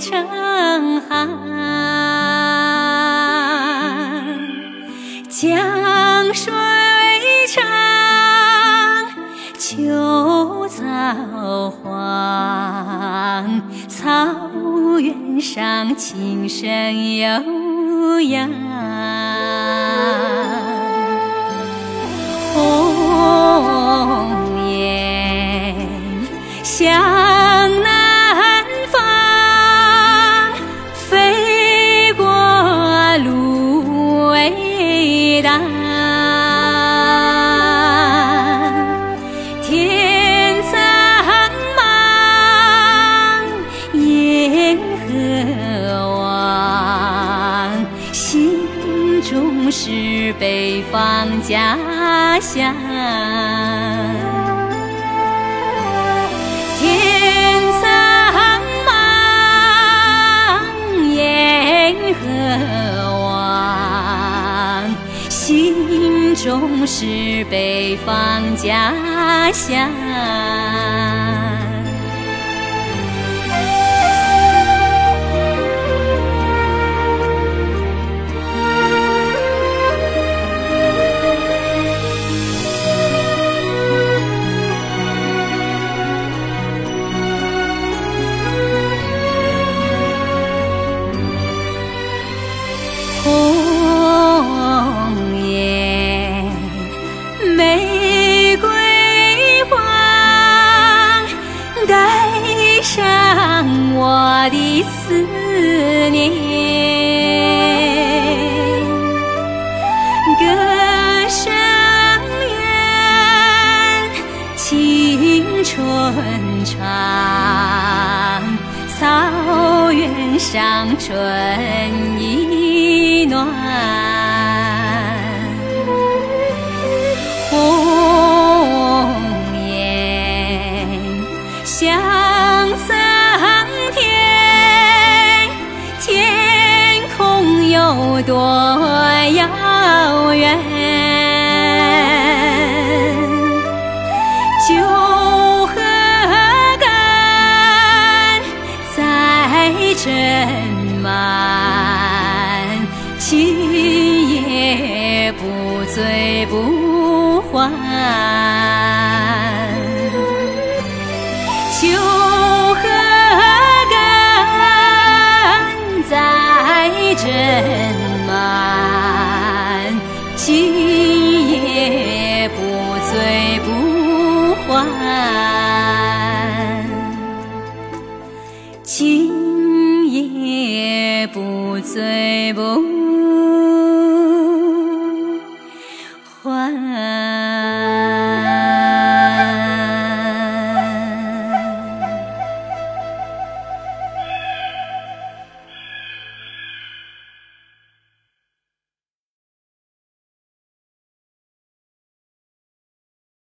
成行江水长秋草黄草原上琴声悠扬。鸿雁向天苍茫，雁何往？心中是北方家乡。心中是北方家乡。青春长，草原上春意暖。鸿雁向桑田，天空有多遥远？斟满，今夜不醉不还。最不